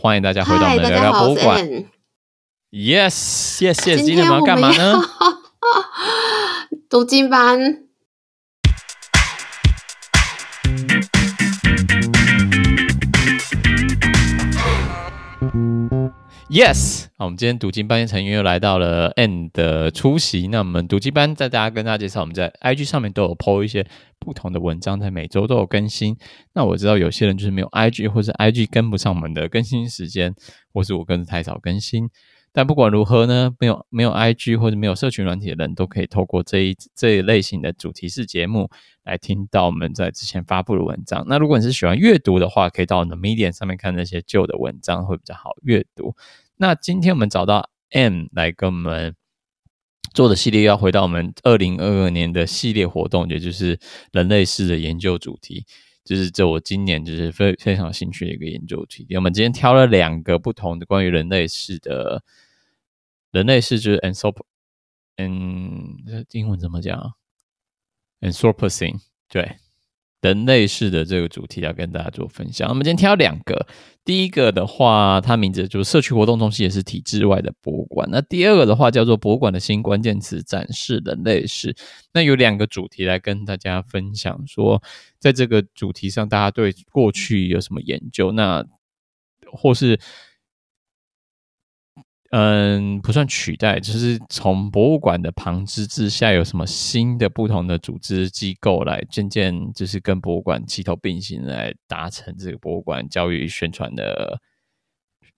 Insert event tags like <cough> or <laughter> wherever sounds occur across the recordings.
欢迎大家回到我们的聊聊博物馆。Yes，谢谢。今天我们要干嘛呢？<laughs> 读经班。Yes，好，我们今天读经班成员又来到了 N 的出席。那我们读经班在大家跟大家介绍，我们在 IG 上面都有 po 一些不同的文章，在每周都有更新。那我知道有些人就是没有 IG，或者 IG 跟不上我们的更新时间，或是我跟着太早更新。但不管如何呢，没有没有 IG 或者没有社群软体的人都可以透过这一这一类型的主题式节目来听到我们在之前发布的文章。那如果你是喜欢阅读的话，可以到我们的 Medium 上面看那些旧的文章，会比较好阅读。那今天我们找到 M 来跟我们做的系列，要回到我们二零二二年的系列活动，也就是人类世的研究主题，就是这我今年就是非非常兴趣的一个研究主题。我们今天挑了两个不同的关于人类世的，人类世就是 anthrop，嗯，英文怎么讲？Anthropocene，对。人类世的这个主题要跟大家做分享。我们今天挑两个，第一个的话，它名字就是社区活动中心，也是体制外的博物馆。那第二个的话叫做博物馆的新关键词展示人类世。那有两个主题来跟大家分享，说在这个主题上，大家对过去有什么研究？那或是。嗯，不算取代，就是从博物馆的旁支之下，有什么新的不同的组织机构来渐渐就是跟博物馆齐头并行，来达成这个博物馆教育宣传的，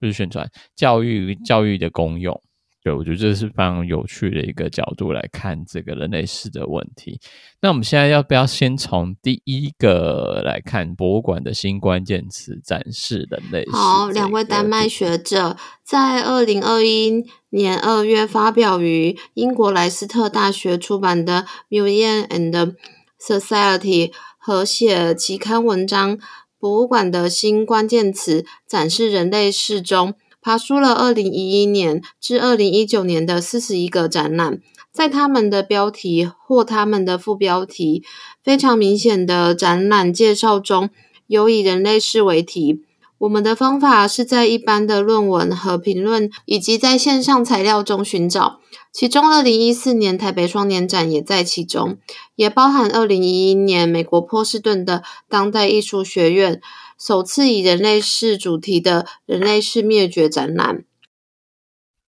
不是宣传，教育教育的功用。对，我觉得这是非常有趣的一个角度来看这个人类史的问题。那我们现在要不要先从第一个来看博物馆的新关键词展示人类世？好，两位丹麦学者在二零二一年二月发表于英国莱斯特大学出版的《Museum and Society》和写期刊文章《博物馆的新关键词展示人类世》中。爬梳了二零一一年至二零一九年的四十一个展览，在他们的标题或他们的副标题非常明显的展览介绍中，有以人类世为题。我们的方法是在一般的论文和评论以及在线上材料中寻找，其中二零一四年台北双年展也在其中，也包含二零一一年美国波士顿的当代艺术学院。首次以人类世主题的人类世灭绝展览。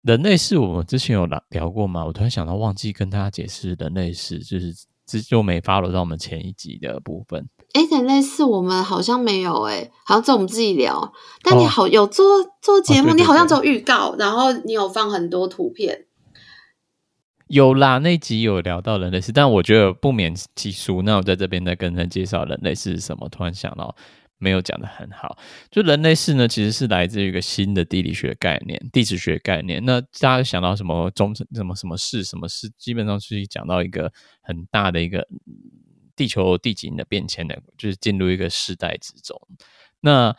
人类世我们之前有聊聊过吗？我突然想到忘记跟大家解释人类世，就是这就没 follow 到我们前一集的部分。哎，人类世我们好像没有哎、欸，好像只有我们自己聊。但你好有做做节目，哦、你好像只有预告，然后你有放很多图片。有啦，那集有聊到人类世，但我觉得不免其俗。那我在这边再跟人介绍人类世是什么，突然想到。没有讲得很好，就人类世呢，其实是来自于一个新的地理学概念、地质学概念。那大家想到什么中什么什么世什么世，基本上是讲到一个很大的一个地球地景的变迁的，就是进入一个世代之中。那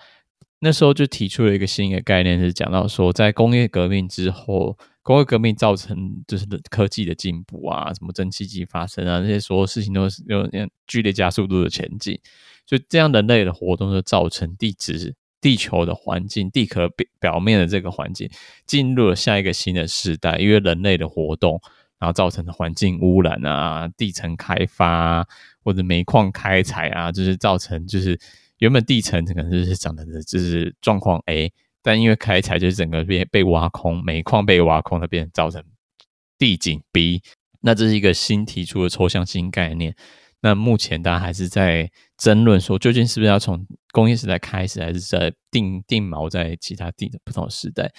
那时候就提出了一个新的概念，是讲到说，在工业革命之后，工业革命造成就是科技的进步啊，什么蒸汽机发生啊，这些所有事情都是有剧烈加速度的前进。就这样，人类的活动就造成地质、地球的环境、地壳表表面的这个环境进入了下一个新的时代。因为人类的活动，然后造成的环境污染啊、地层开发啊，或者煤矿开采啊，就是造成就是原本地层可能就是长的就是状况 A，但因为开采就是整个被被挖空，煤矿被挖空，那边造成地景 B。那这是一个新提出的抽象新概念。那目前大家还是在争论说，究竟是不是要从工业时代开始，还是在定定锚在其他地的不同的时代？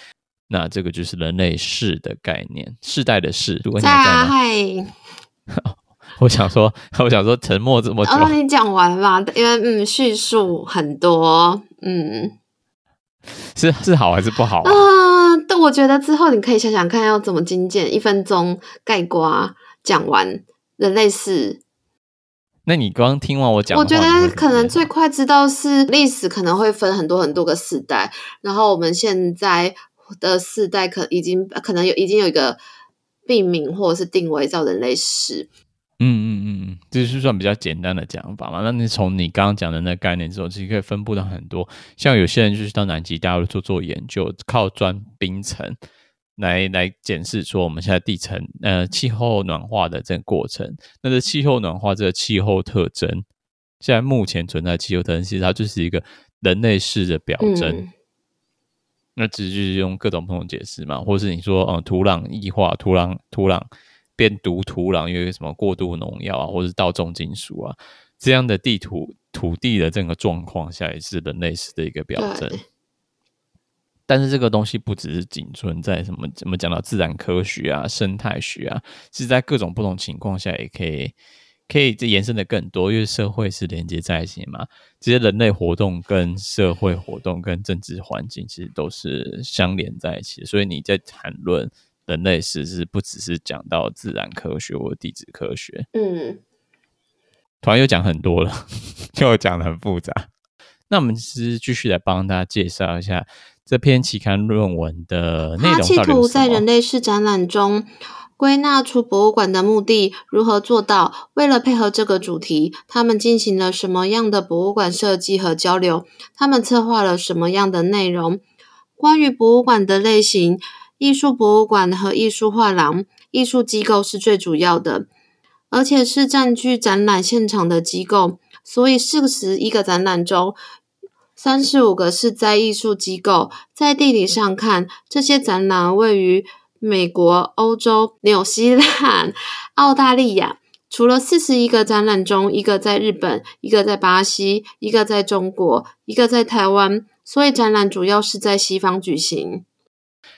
那这个就是人类世的概念，世代的世。如果你还在吗？<laughs> 我想说，我想说，沉默这么久，让、哦、你讲完吧，因为嗯，叙述很多，嗯，是是好还是不好啊？呃、但我觉得之后你可以想想看，要怎么精简，一分钟概括讲完人类世。那你刚刚听完我讲，我觉得可能最快知道是历史可能会分很多很多个世代，然后我们现在的世代可已经可能有已经有一个命名或者是定位叫人类史。嗯嗯嗯嗯，这是算比较简单的讲法嘛。那你从你刚刚讲的那个概念之后，其实可以分布到很多。像有些人就是到南极大陆做做研究，靠钻冰层来来检视说我们现在地层呃气候暖化的这个过程。那这气候暖化这个气候特征，现在目前存在的气候特征，其实它就是一个人类世的表征。嗯、那只是用各种不同解释嘛，或是你说嗯土壤异化，土壤土壤。变毒土壤，因为什么过度农药啊，或者是倒重金属啊，这样的地土土地的这个状况下，也是人类史的一个表征。但是这个东西不只是仅存在什么怎么讲到自然科学啊、生态学啊，是在各种不同情况下也可以可以这延伸的更多，因为社会是连接在一起嘛。这些人类活动跟社会活动跟政治环境其实都是相连在一起，所以你在谈论。人类史是不只是讲到自然科学或地质科学，嗯，突然又讲很多了，又讲的很复杂。那我们是继续来帮大家介绍一下这篇期刊论文的内容。他企图在人类世展览中归纳出博物馆的目的，如何做到？为了配合这个主题，他们进行了什么样的博物馆设计和交流？他们策划了什么样的内容？关于博物馆的类型。艺术博物馆和艺术画廊、艺术机构是最主要的，而且是占据展览现场的机构。所以四十一个展览中，三十五个是在艺术机构。在地理上看，这些展览位于美国、欧洲、纽西兰、澳大利亚。除了四十一个展览中，一个在日本，一个在巴西，一个在中国，一个在台湾。所以展览主要是在西方举行。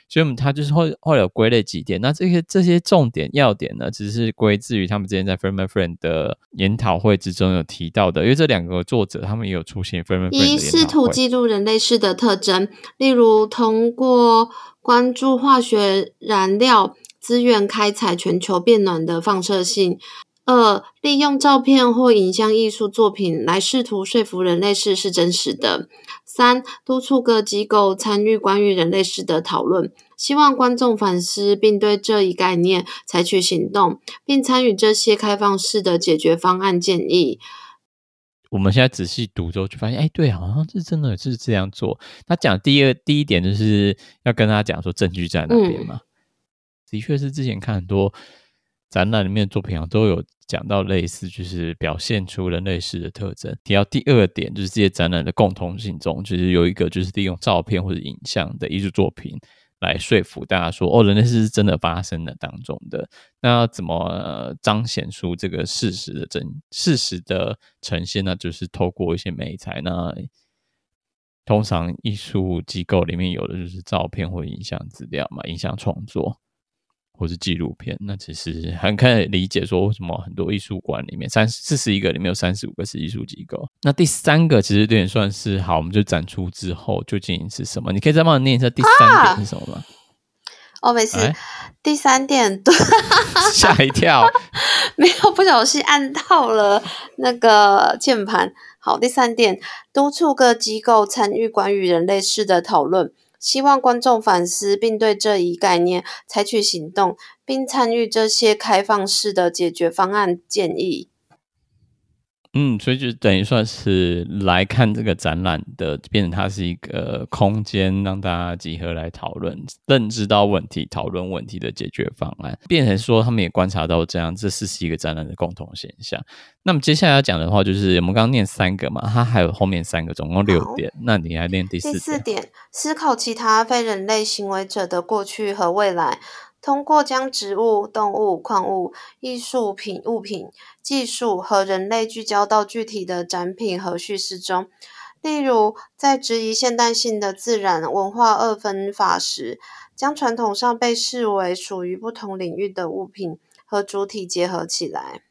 所以，我们它就是会会有归类几点，那这些这些重点要点呢，只是归自于他们之前在 Firmin Friend 的研讨会之中有提到的，因为这两个作者他们也有出现 Firmin Friend 的研讨会。一试图记录人类世的特征，例如通过关注化学燃料资源开采全球变暖的放射性；二，利用照片或影像艺术作品来试图说服人类世是真实的。三、督促各机构参与关于人类世的讨论，希望观众反思并对这一概念采取行动，并参与这些开放式的解决方案建议。我们现在仔细读之后，就发现，哎，对，好像是真的是这样做。他讲第二第一点就是要跟他讲说证据在哪边嘛，嗯、的确是之前看很多展览里面的作品啊都有。讲到类似，就是表现出人类世的特征。提到第二点，就是这些展览的共同性中，就是有一个，就是利用照片或者影像的艺术作品来说服大家说，哦，人类是真的发生的当中的。那怎么、彰显出这个事实的真事实的呈现呢？就是透过一些媒材。那通常艺术机构里面有的就是照片或影像资料嘛，影像创作。或是纪录片，那其实很可以理解说，为什么很多艺术馆里面三四十一个里面有三十五个是艺术机构。那第三个其实有点算是好，我们就展出之后究竟是什么？你可以再帮我念一下第三点是什么吗？哦，没事。欸、第三点，<laughs> 吓一跳，没有不小心按到了那个键盘。好，第三点，督促各机构参与关于人类世的讨论。希望观众反思，并对这一概念采取行动，并参与这些开放式的解决方案建议。嗯，所以就等于算是来看这个展览的，变成它是一个空间，让大家集合来讨论、认知到问题、讨论问题的解决方案。变成说，他们也观察到这样，这是是一个展览的共同现象。那么接下来要讲的话，就是我们刚刚念三个嘛，它还有后面三个，总共六点。那你来念第四点。第四点，思考其他非人类行为者的过去和未来。通过将植物、动物、矿物、艺术品、物品、技术和人类聚焦到具体的展品和叙事中，例如在质疑现代性的自然文化二分法时，将传统上被视为属于不同领域的物品和主体结合起来。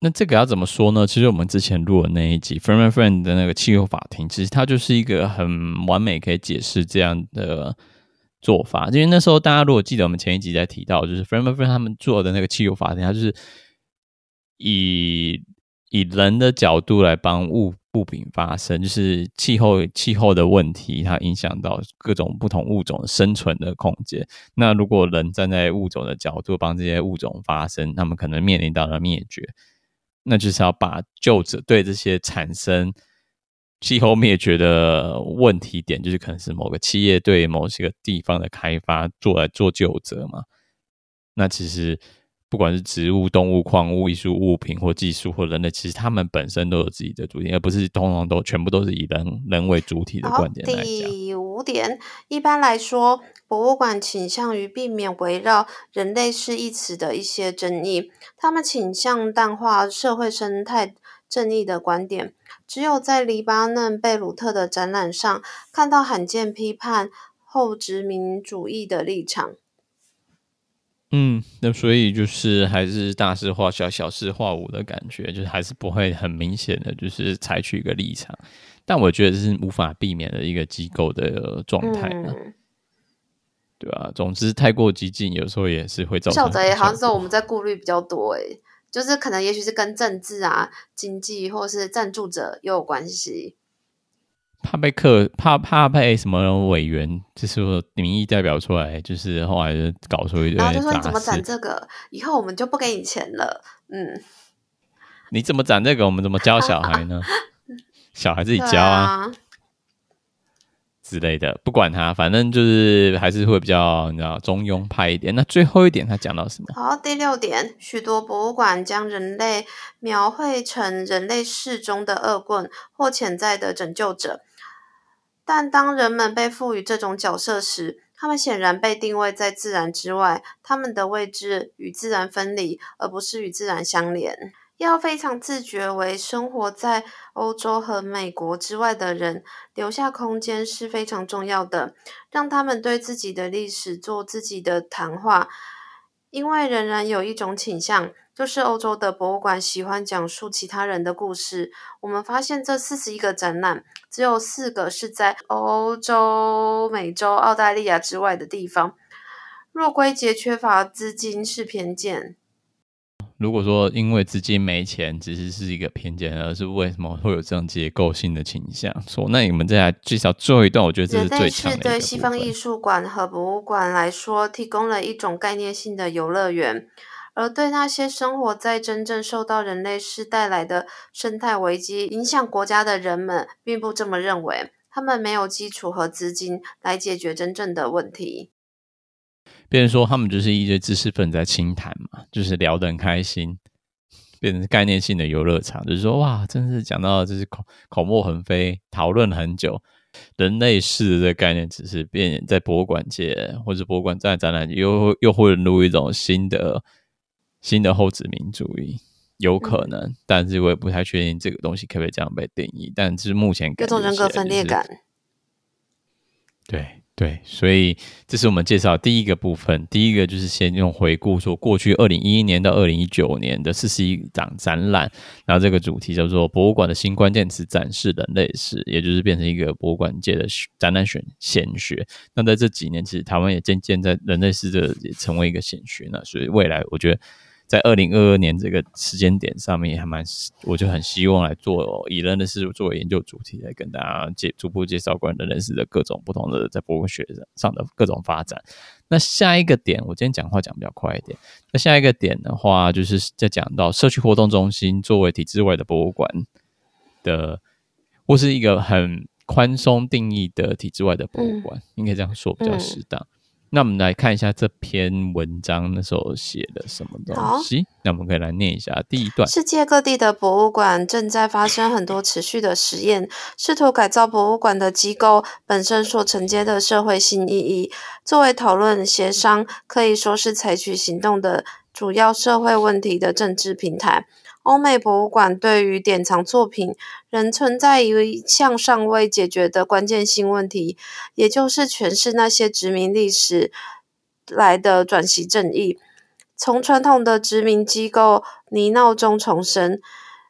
那这个要怎么说呢？其实我们之前录的那一集《Firmin Friend》的那个气候法庭，其实它就是一个很完美可以解释这样的。做法，因为那时候大家如果记得我们前一集在提到，就是 Firmin Friend 他们做的那个气候法庭，它就是以以人的角度来帮物物品发生，就是气候气候的问题，它影响到各种不同物种生存的空间。那如果人站在物种的角度帮这些物种发生，他们可能面临到了灭绝。那就是要把救者对这些产生气候灭绝的问题点，就是可能是某个企业对某些个地方的开发做来做救责嘛。那其实。不管是植物、动物、矿物、艺术物品或技术或人类，其实他们本身都有自己的主体，而不是通通都全部都是以人人为主体的观点来讲。第五点，一般来说，博物馆倾向于避免围绕“人类是”一词的一些争议，他们倾向淡化社会生态正义的观点。只有在黎巴嫩贝鲁特的展览上，看到罕见批判后殖民主义的立场。嗯，那所以就是还是大事化小，小事化无的感觉，就是还是不会很明显的就是采取一个立场，但我觉得这是无法避免的一个机构的状态呢，嗯、对吧、啊？总之太过激进，有时候也是会造成。晓得，好像是我们在顾虑比较多，诶，就是可能也许是跟政治啊、经济或是赞助者又有关系。怕被克，怕怕被什么委员，就是说民意代表出来，就是后来就搞出一堆。然后就说你怎么攒这个，以后我们就不给你钱了。嗯，你怎么攒这个，我们怎么教小孩呢？<laughs> 小孩自己教啊，啊之类的，不管他，反正就是还是会比较你知道中庸派一点。那最后一点，他讲到什么？好，第六点，许多博物馆将人类描绘成人类世中的恶棍或潜在的拯救者。但当人们被赋予这种角色时，他们显然被定位在自然之外，他们的位置与自然分离，而不是与自然相连。要非常自觉为生活在欧洲和美国之外的人留下空间是非常重要的，让他们对自己的历史做自己的谈话，因为仍然有一种倾向。就是欧洲的博物馆喜欢讲述其他人的故事。我们发现这四十一个展览，只有四个是在欧洲、美洲、澳大利亚之外的地方。若归结缺乏资金是偏见。如果说因为资金没钱，只是是一个偏见，而是为什么会有这样结构性的倾向？说那你们再来介绍最后一段，我觉得这是最强的。是对西方艺术馆和博物馆来说，提供了一种概念性的游乐园。而对那些生活在真正受到人类世带来的生态危机影响国家的人们，并不这么认为。他们没有基础和资金来解决真正的问题。别人说他们就是一堆知识分子在清谈嘛，就是聊得很开心，变成概念性的游乐场。就是说，哇，真是讲到就是口口沫横飞，讨论很久。人类世的这个概念，只是变在博物馆界或者博物馆在展览又又混入一种新的。新的后殖民主义有可能，嗯、但是我也不太确定这个东西可不可以这样被定义。但是目前各种人格分裂感，对对，所以这是我们介绍第一个部分。第一个就是先用回顾说过去二零一一年到二零一九年的四十一场展览，然后这个主题叫做“博物馆的新关键词展示人类史”，也就是变成一个博物馆界的展览选显学。那在这几年，其实台湾也渐渐在人类史这也成为一个显学呢。所以未来我觉得。在二零二二年这个时间点上面，也还蛮，我就很希望来做以人类史作为研究主题，来跟大家介逐步介绍关于人类史的各种不同的在博物学上的各种发展。那下一个点，我今天讲话讲比较快一点。那下一个点的话，就是在讲到社区活动中心作为体制外的博物馆的，或是一个很宽松定义的体制外的博物馆，应该这样说比较适当。那我们来看一下这篇文章那时候写的什么东西。那我们可以来念一下第一段：世界各地的博物馆正在发生很多持续的实验，试图改造博物馆的机构本身所承接的社会性意义，作为讨论、协商，可以说是采取行动的主要社会问题的政治平台。欧美博物馆对于典藏作品仍存在一项尚未解决的关键性问题，也就是诠释那些殖民历史来的转型正义。从传统的殖民机构泥淖中重生，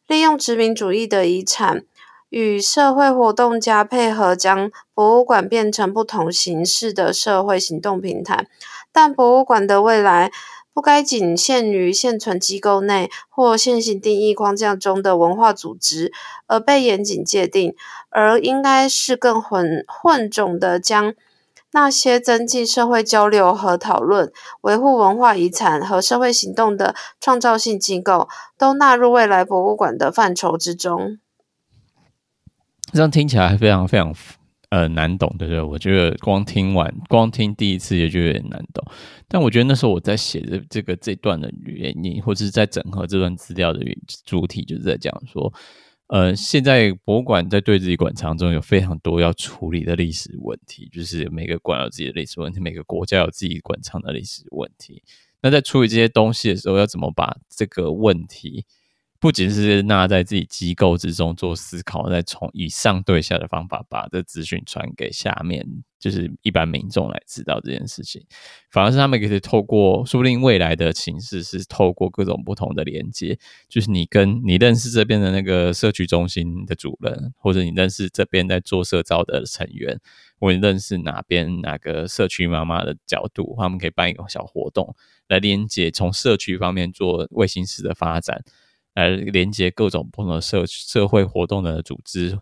利用殖民主义的遗产与社会活动家配合，将博物馆变成不同形式的社会行动平台。但博物馆的未来不该仅限于现存机构内或现行定义框架中的文化组织而被严谨界定，而应该是更混混种的将那些增进社会交流和讨论、维护文化遗产和社会行动的创造性机构，都纳入未来博物馆的范畴之中。这样听起来非常非常。呃，难懂对不对？我觉得光听完，光听第一次也就有点难懂。但我觉得那时候我在写的这个这段的原因，或者是在整合这段资料的主体，就是在讲说，呃，现在博物馆在对自己馆藏中有非常多要处理的历史问题，就是每个馆有自己的历史问题，每个国家有自己馆藏的历史问题。那在处理这些东西的时候，要怎么把这个问题？不仅是纳在自己机构之中做思考，再从以上对下的方法把这资讯传给下面，就是一般民众来知道这件事情，反而是他们可以透过，说不定未来的形式是透过各种不同的连接，就是你跟你认识这边的那个社区中心的主任，或者你认识这边在做社造的成员，或者认识哪边哪个社区妈妈的角度，他们可以办一个小活动来连接，从社区方面做卫星式的发展。来连接各种不同的社社会活动的组织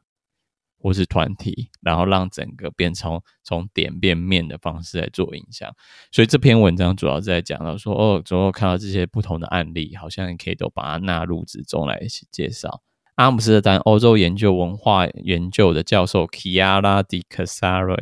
或是团体，然后让整个变成从点变面的方式来做影响。所以这篇文章主要是在讲到说，哦，之后看到这些不同的案例，好像可以都把它纳入之中来一起介绍。阿姆斯特丹欧洲研究文化研究的教授 Chiara Di Cassaro。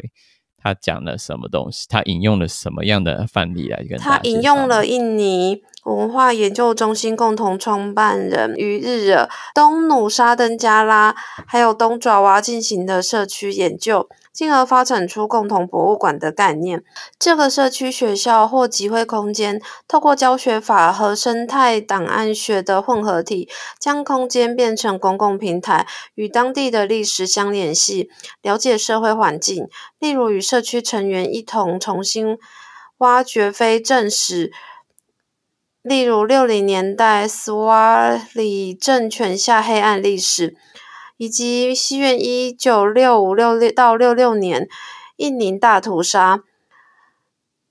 他讲了什么东西？他引用了什么样的范例来跟他引用了印尼文化研究中心共同创办人于日惹东努沙登加拉还有东爪哇进行的社区研究。进而发展出共同博物馆的概念。这个社区学校或集会空间，透过教学法和生态档案学的混合体，将空间变成公共平台，与当地的历史相联系，了解社会环境。例如，与社区成员一同重新挖掘非正史，例如六零年代斯瓦里政权下黑暗历史。以及西元一九六五六六到六六年印尼大屠杀，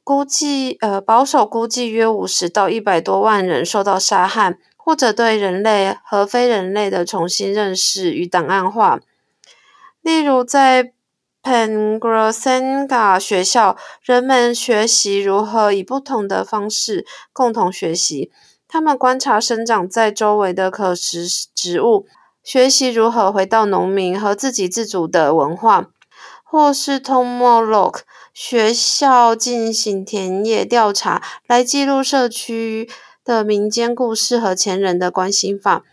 估计呃保守估计约五十到一百多万人受到杀害，或者对人类和非人类的重新认识与档案化。例如，在 Pengrosenga 学校，人们学习如何以不同的方式共同学习。他们观察生长在周围的可食植物。学习如何回到农民和自给自足的文化，或是 Tomolok 学校进行田野调查，来记录社区的民间故事和前人的关心法，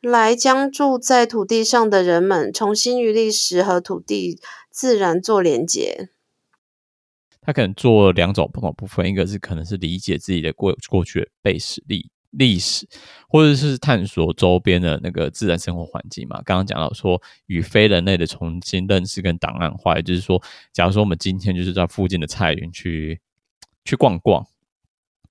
来将住在土地上的人们重新与历史和土地自然做连接。他可能做两种不同部分，一个是可能是理解自己的过过去的背史历。历史，或者是探索周边的那个自然生活环境嘛。刚刚讲到说，与非人类的重新认识跟档案化，也就是说，假如说我们今天就是在附近的菜园去去逛逛，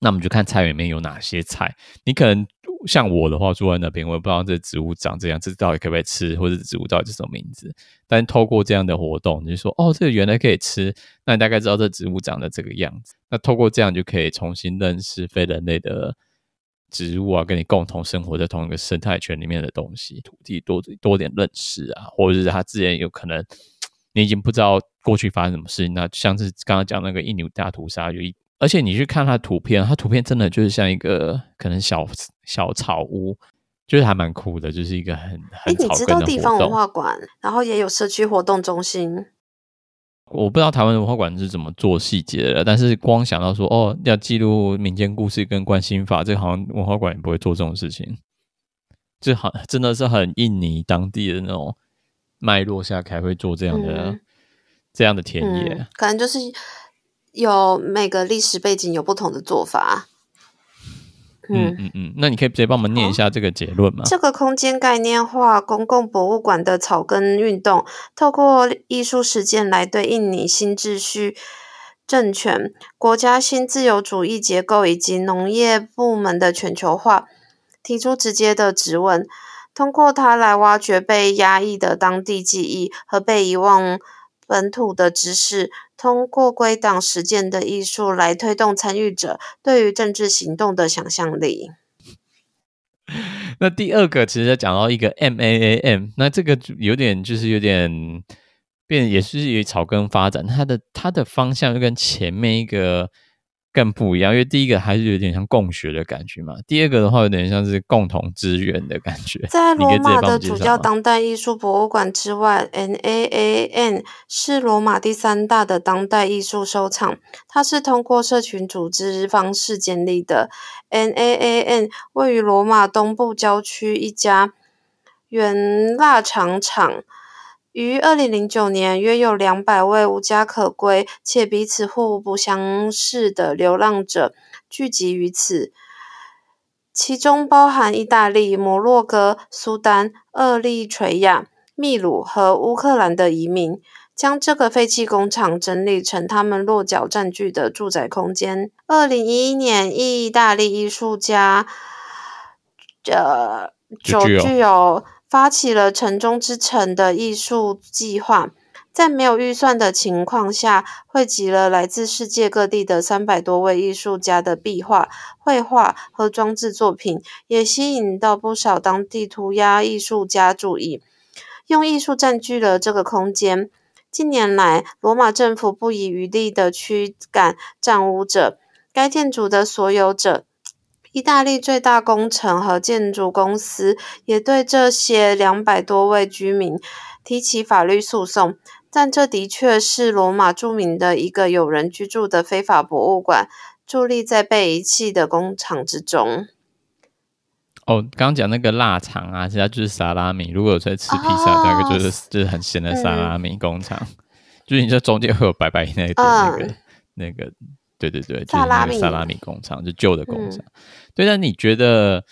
那我们就看菜园里面有哪些菜。你可能像我的话，住在那边，我也不知道这植物长这样，这到底可不可以吃，或者植物到底是什么名字。但透过这样的活动，你就说，哦，这个原来可以吃，那你大概知道这植物长的这个样子。那透过这样就可以重新认识非人类的。植物啊，跟你共同生活在同一个生态圈里面的东西，土地多多点认识啊，或者是它自然有可能你已经不知道过去发生什么事情。那像是刚刚讲那个印尼大屠杀，有一而且你去看它图片，它图片真的就是像一个可能小小草屋，就是还蛮酷的，就是一个很很草根的地方文化馆，然后也有社区活动中心。我不知道台湾文化馆是怎么做细节的，但是光想到说哦，要记录民间故事跟关心法，这个好像文化馆也不会做这种事情。这好真的是很印尼当地的那种脉络下才会做这样的、嗯、这样的田野、嗯，可能就是有每个历史背景有不同的做法。嗯嗯嗯，那你可以直接帮我们念一下这个结论吗？这个空间概念化公共博物馆的草根运动，透过艺术实践来对印尼新秩序政权、国家新自由主义结构以及农业部门的全球化提出直接的质问。通过它来挖掘被压抑的当地记忆和被遗忘本土的知识，通过归档实践的艺术来推动参与者对于政治行动的想象力。<laughs> 那第二个其实讲到一个 MAAM，那这个有点就是有点变，也是以草根发展，它的它的方向就跟前面一个。更不一样，因为第一个还是有点像共学的感觉嘛，第二个的话有点像是共同支援的感觉。在罗马的主教当代艺术博物馆之外，NAAN 是罗马第三大的当代艺术收藏，它是通过社群组织方式建立的。NAAN 位于罗马东部郊区一家原腊肠厂。于二零零九年，约有两百位无家可归且彼此互不相识的流浪者聚集于此，其中包含意大利、摩洛哥、苏丹、厄立垂亚、秘鲁和乌克兰的移民，将这个废弃工厂整理成他们落脚占据的住宅空间。二零一一年，意大利艺术家，呃，久具有。发起了城中之城的艺术计划，在没有预算的情况下，汇集了来自世界各地的三百多位艺术家的壁画、绘画和装置作品，也吸引到不少当地涂鸦艺术家注意，用艺术占据了这个空间。近年来，罗马政府不遗余力地驱赶占屋者，该建筑的所有者。意大利最大工程和建筑公司也对这些两百多位居民提起法律诉讼，但这的确是罗马著名的一个有人居住的非法博物馆，伫立在被遗弃的工厂之中。哦，刚刚讲那个腊肠啊，其实就是萨拉米。如果有在吃披萨，哦、大概就是就是很咸的萨拉米工厂，嗯、就是你这中间会有白白那一点那个、嗯、那个。对对对，就是那个萨拉米工厂，就旧的工厂。嗯、对，那你觉得，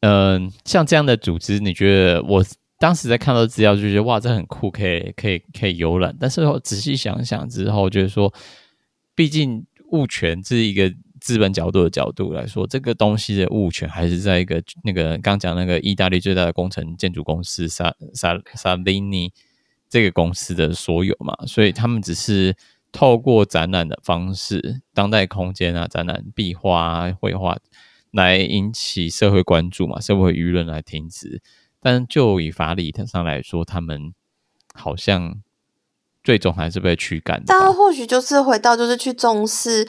嗯、呃，像这样的组织，你觉得我当时在看到资料就觉得哇，这很酷，可以可以可以游览。但是我仔细想想之后，就是说，毕竟物权是一个资本角度的角度来说，这个东西的物权还是在一个那个刚讲那个意大利最大的工程建筑公司萨萨萨利尼这个公司的所有嘛，所以他们只是。透过展览的方式，当代空间啊，展览壁画啊、绘画，来引起社会关注嘛，社会舆论来停止。但就以法理上来说，他们好像最终还是被驱赶的。但或许就是回到，就是去重视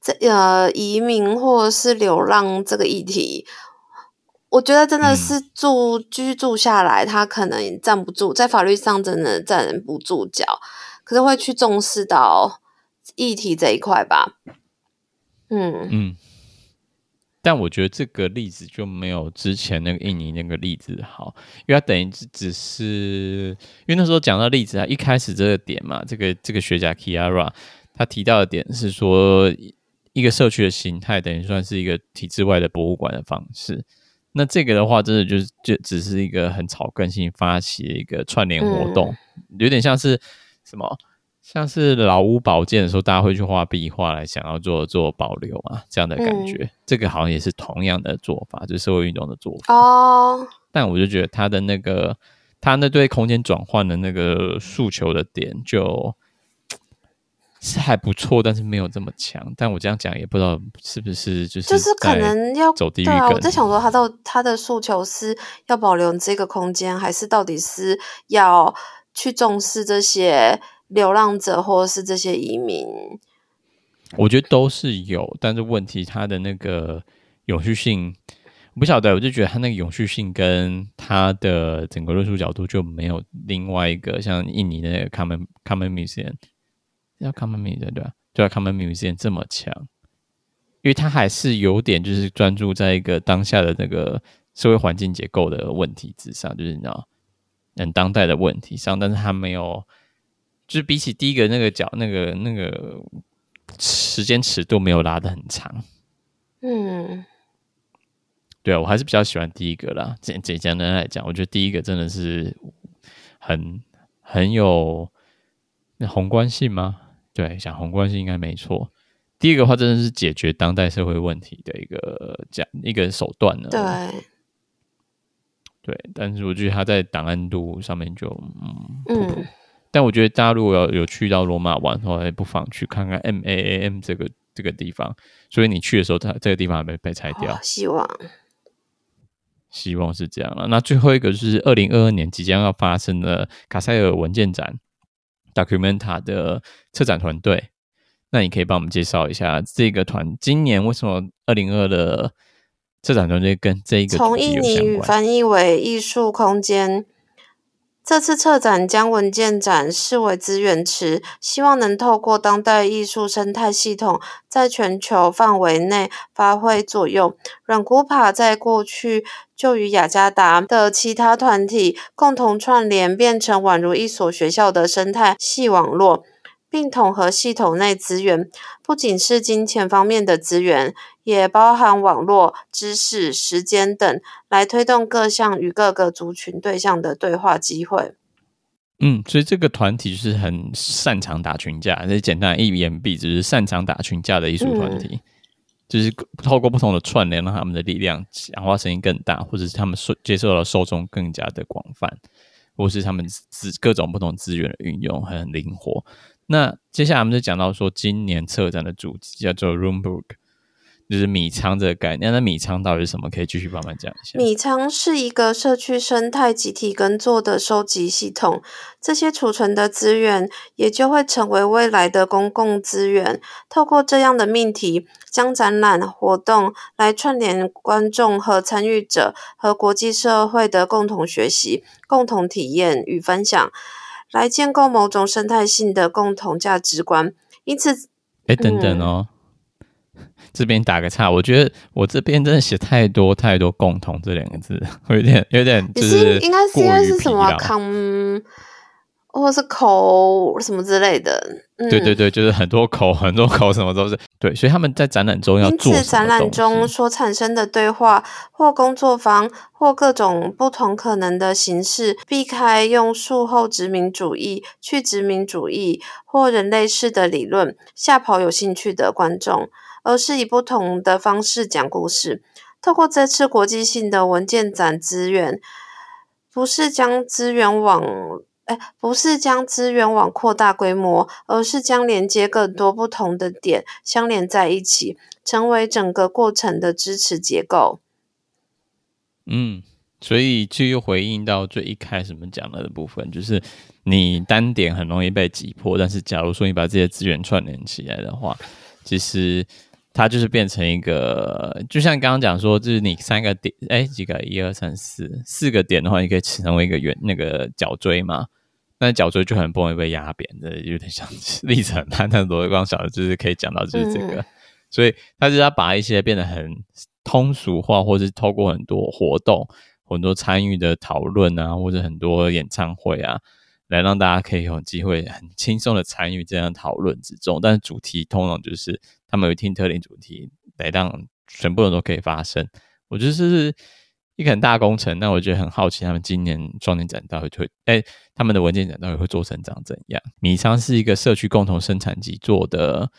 这呃移民或者是流浪这个议题。我觉得真的是住、嗯、居住下来，他可能站不住，在法律上真的站不住脚。可是会去重视到议题这一块吧，嗯。嗯，但我觉得这个例子就没有之前那个印尼那个例子好，因为它等于只是因为那时候讲到例子啊，一开始这个点嘛，这个这个学家 Chiara 他提到的点是说，一个社区的形态等于算是一个体制外的博物馆的方式，那这个的话，真的就是就只是一个很草根性发起的一个串联活动，嗯、有点像是。什么像是老屋保健的时候，大家会去画壁画来想要做做保留嘛？这样的感觉，嗯、这个好像也是同样的做法，就是社会运动的做法哦。但我就觉得他的那个他那对空间转换的那个诉求的点，就是还不错，但是没有这么强。但我这样讲也不知道是不是就是就是可能要走地狱。我在想说，他到他的诉求是要保留这个空间，还是到底是要？去重视这些流浪者，或者是这些移民，我觉得都是有，但是问题它的那个永续性，不晓得，我就觉得它那个永续性跟它的整个论述角度就没有另外一个像印尼的那个 Common Common Museum，要 Common Museum 对吧？对啊，Common Museum 这么强，因为它还是有点就是专注在一个当下的那个社会环境结构的问题之上，就是你知道。很当代的问题上，但是他没有，就是比起第一个那个角，那个那个时间尺度没有拉的很长。嗯，对啊，我还是比较喜欢第一个啦。简简单的来讲，我觉得第一个真的是很很有那宏观性吗？对，讲宏观性应该没错。第一个话，真的是解决当代社会问题的一个讲一个手段呢。对。对，但是我觉得他在档案度上面就嗯，嗯，但我觉得大家如果要有去到罗马玩的话，也不妨去看看 MAAM 这个这个地方。所以你去的时候，它这个地方还没被拆掉。希望，希望是这样了。那最后一个就是二零二二年即将要发生的卡塞尔文件展 Documenta 的策展团队。那你可以帮我们介绍一下这个团今年为什么二零二二的策展团队跟这一个从印尼语翻译为艺术空间。这次策展将文件展视为资源池，希望能透过当代艺术生态系统在全球范围内发挥作用。软古帕在过去就与雅加达的其他团体共同串联，变成宛如一所学校的生态系网络。并统合系统内资源，不仅是金钱方面的资源，也包含网络、知识、时间等，来推动各项与各个族群对象的对话机会。嗯，所以这个团体就是很擅长打群架，这简单一言蔽之，就是擅长打群架的艺术团体，嗯、就是透过不同的串联，让他们的力量讲话声音更大，或者是他们受接受的受众更加的广泛，或是他们资各种不同资源的运用很灵活。那接下来我们就讲到说，今年策展的主题叫做 Roombook，就是米仓这个概念。那米仓到底是什么？可以继续慢慢讲一下。米仓是一个社区生态集体耕作的收集系统，这些储存的资源也就会成为未来的公共资源。透过这样的命题，将展览活动来串联观众和参与者和国际社会的共同学习、共同体验与分享。来建构某种生态性的共同价值观，因此，哎、欸，等等哦，嗯、这边打个岔，我觉得我这边真的写太多太多“共同”这两个字，<laughs> 有点有点就是应该是应该是什么 com 或是口什么之类的。嗯、对对对，就是很多口很多口，什么都是对，所以他们在展览中要做。因此，展览中所产生的对话或工作坊或各种不同可能的形式，避开用术后殖民主义、去殖民主义或人类式的理论吓跑有兴趣的观众，而是以不同的方式讲故事。透过这次国际性的文件展资源，不是将资源往。哎，不是将资源网扩大规模，而是将连接更多不同的点相连在一起，成为整个过程的支持结构。嗯，所以就又回应到最一开始我们讲了的部分，就是你单点很容易被挤破，但是假如说你把这些资源串联起来的话，其实它就是变成一个，就像刚刚讲说，就是你三个点，哎，几个，一二三四，四个点的话，你可以成为一个圆那个角锥嘛。那角锥就很不容易被压扁的，有点像历程。他那罗光小的就是可以讲到就是这个，嗯、所以他就是要把一些变得很通俗化，或是透过很多活动、很多参与的讨论啊，或者很多演唱会啊，来让大家可以有机会很轻松的参与这样讨论之中。但是主题通常就是他们有听特定主题来让全部人都可以发声。我觉得这是。一个很大工程，那我觉得很好奇，他们今年双年展到底会，哎、他们的文件展到底会做成长怎样？米仓是一个社区共同生产及做的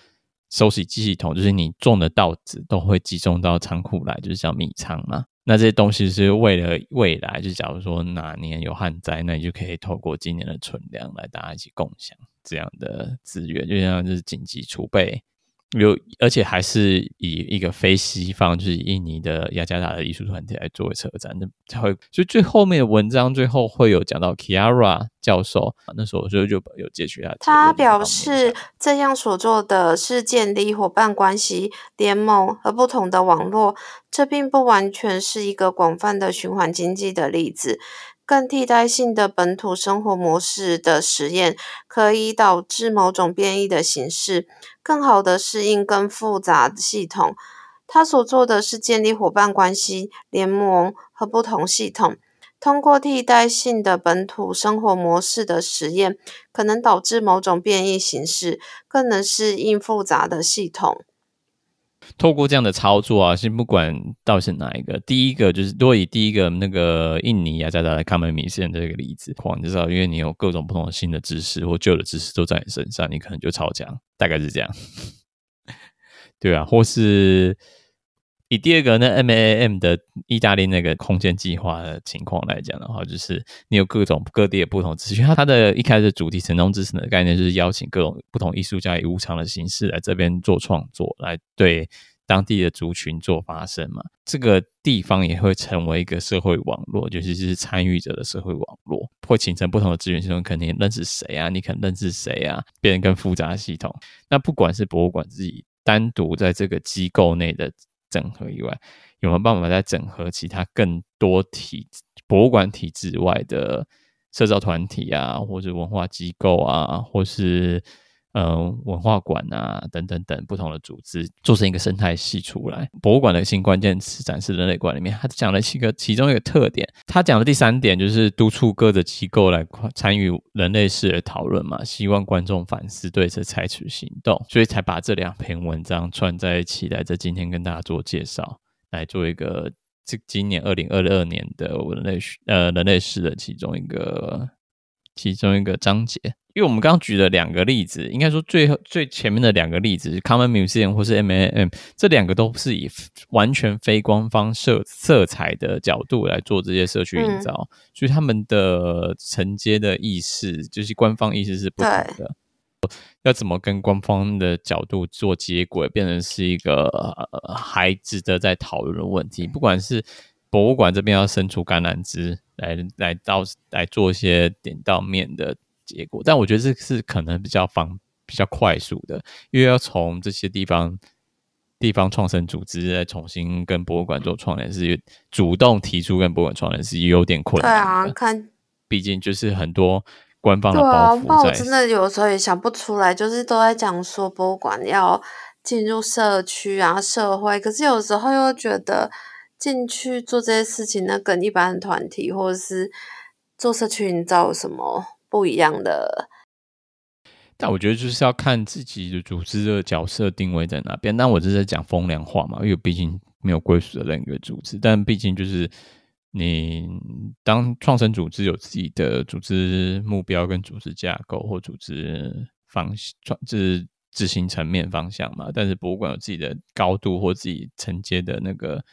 收集系统，就是你种的稻子都会集中到仓库来，就是叫米仓嘛。那这些东西是为了未来，就假如说哪年有旱灾，那你就可以透过今年的存粮来大家一起共享这样的资源，就像是紧急储备。有，而且还是以一个非西方，就是印尼的雅加达的艺术团体来作为策展，那才会。所以最后面的文章最后会有讲到 Kiara 教授，那时候我就就有截取他。他表示，这样所做的是建立伙伴关系、联盟和不同的网络，这并不完全是一个广泛的循环经济的例子。更替代性的本土生活模式的实验，可以导致某种变异的形式，更好的适应更复杂的系统。他所做的是建立伙伴关系、联盟和不同系统。通过替代性的本土生活模式的实验，可能导致某种变异形式，更能适应复杂的系统。透过这样的操作啊，先不管到底是哪一个，第一个就是多以第一个那个印尼啊加达的卡门米线这个例子，你知道，因为你有各种不同的新的知识或旧的知识都在你身上，你可能就超强，大概是这样，<laughs> 对啊，或是以第二个那 MAM 的意大利那个空间计划的情况来讲的话，就是你有各种各地的不同资讯。它它的一开始主题“城中之城”的概念就是邀请各种不同艺术家以无偿的形式来这边做创作，来对。当地的族群做发声嘛，这个地方也会成为一个社会网络，尤其是参与者的社会网络，会形成不同的资源系统。可能你认识谁啊？你可能认识谁啊？变得更复杂的系统。那不管是博物馆自己单独在这个机构内的整合以外，有没有办法再整合其他更多体博物馆体制外的社造团体啊，或者文化机构啊，或是？呃，文化馆啊，等等等不同的组织，做成一个生态系出来。博物馆的新关键词展示人类馆里面，他讲了七个，其中一个特点。他讲的第三点就是督促各个机构来参与人类世的讨论嘛，希望观众反思，对此采取行动，所以才把这两篇文章串在一起来，在今天跟大家做介绍，来做一个这今年二零二二年的人类呃人类史的其中一个其中一个章节。因为我们刚刚举了两个例子，应该说最后最前面的两个例子，Common Museum 或是 MAM，这两个都是以完全非官方色色彩的角度来做这些社区营造，嗯、所以他们的承接的意识就是官方意识是不同的。要怎么跟官方的角度做接轨，变成是一个、呃、还值得再讨论的问题。不管是博物馆这边要伸出橄榄枝来来到来做一些点到面的。结果，但我觉得这是可能比较方、比较快速的，因为要从这些地方、地方创生组织来重新跟博物馆做串联，是主动提出跟博物馆串联是有点困难。对啊，看，毕竟就是很多官方的包袱在。对啊，我真的有时候也想不出来，就是都在讲说博物馆要进入社区啊、社会，可是有时候又觉得进去做这些事情，那跟一般的团体或者是做社区营造有什么？不一样的，但我觉得就是要看自己的组织的角色定位在哪边。但我这是在讲风凉话嘛，因为毕竟没有归属的任何组织。但毕竟就是你当创生组织有自己的组织目标跟组织架构或组织方向，创就是执行层面方向嘛。但是博物馆有自己的高度或自己承接的那个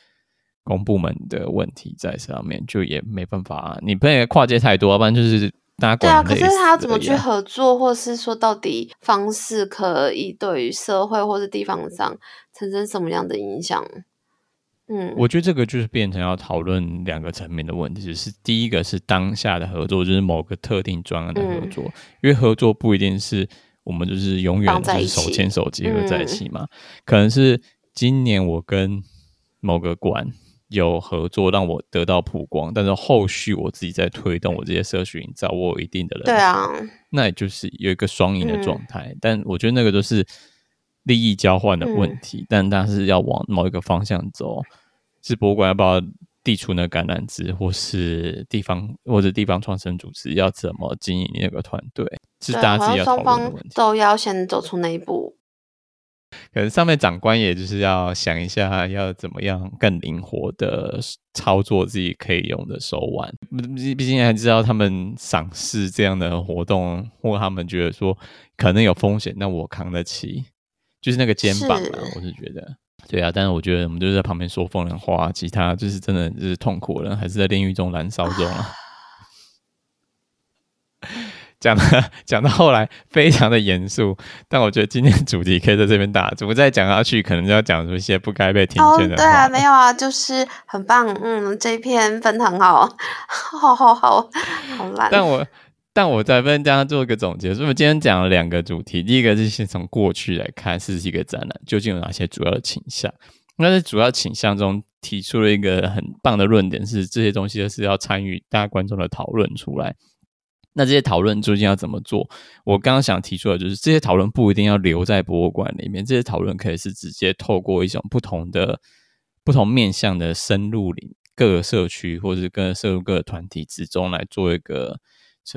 公部门的问题在上面，就也没办法。你不能跨界太多，要不然就是。对啊，可是他要怎么去合作，或是说到底方式可以对于社会或是地方上产生什么样的影响？嗯，我觉得这个就是变成要讨论两个层面的问题，就是第一个是当下的合作，就是某个特定专案的合作，嗯，因为合作不一定是我们就是永远就是手牵手结合在一起嘛，嗯，可能是今年我跟某个馆。有合作让我得到曝光，但是后续我自己在推动我这些社群营造，我有一定的人，对啊，那也就是有一个双赢的状态，嗯。但我觉得那个都是利益交换的问题，嗯，但但是要往某一个方向走，是博物馆要不要递出那橄榄枝，或是地方或者地方创生组织要怎么经营那个团队，是大家自己要讨论的问题，都要先走出那一步。可能上面长官也就是要想一下，要怎么样更灵活的操作自己可以用的手腕。毕竟还知道他们赏识这样的活动，或他们觉得说可能有风险，那我扛得起，就是那个肩膀啊。我是觉得，对啊。但是我觉得我们就是在旁边说风凉话，其他就是真的就是痛苦了，还是在炼狱中燃烧中啊。讲的 <laughs> 讲到后来非常的严肃，但我觉得今天主题可以在这边打住，再讲下去可能就要讲出一些不该被听见的。哦，对啊，没有啊，就是很棒，嗯，这一篇分很好，好好好，好烂。但我但我再跟大家做一个总结，所以我今天讲了两个主题，第一个是先从过去来看，是一个展览究竟有哪些主要的倾向。那在主要倾向中提出了一个很棒的论点，是这些东西都是要参与大家观众的讨论出来。那这些讨论究竟要怎么做？我刚刚想提出的就是，这些讨论不一定要留在博物馆里面，这些讨论可以是直接透过一种不同的、不同面向的深入里各个社区，或者是跟涉入各个团体之中来做一个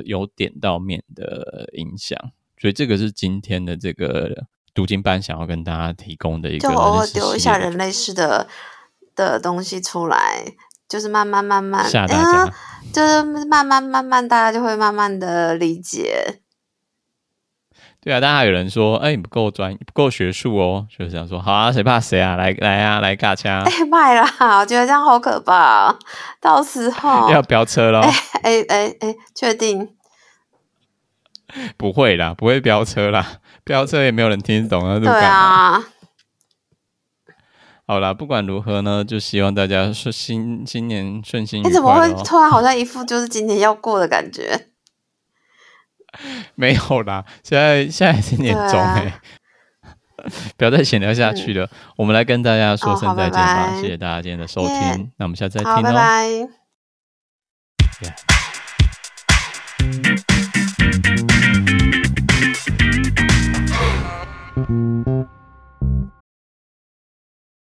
由点到面的影响。所以这个是今天的这个读经班想要跟大家提供的一个，就偶尔丢一下人类式的的东西出来。就是慢慢慢慢，吓大家、欸，就是慢慢慢慢，大家就会慢慢的理解。对啊，但还有人说，哎、欸，你不够专，不够学术哦，就是这样说。好啊，谁怕谁啊？来来啊，来尬枪！哎、欸，卖啦！我觉得这样好可怕、喔，到时候 <laughs> 要飙车喽。哎哎哎哎，确定？不会啦，不会飙车啦，飙车也没有人听得懂啊，对啊。好啦，不管如何呢，就希望大家顺新新年顺心。你怎么会突然好像一副就是今年要过的感觉？<laughs> 没有啦，现在现在是年终哎、欸，啊、<laughs> 不要再闲聊下去了。嗯、我们来跟大家说声再见吧，哦、拜拜谢谢大家今天的收听，yeah, 那我们下次再听哦。拜拜。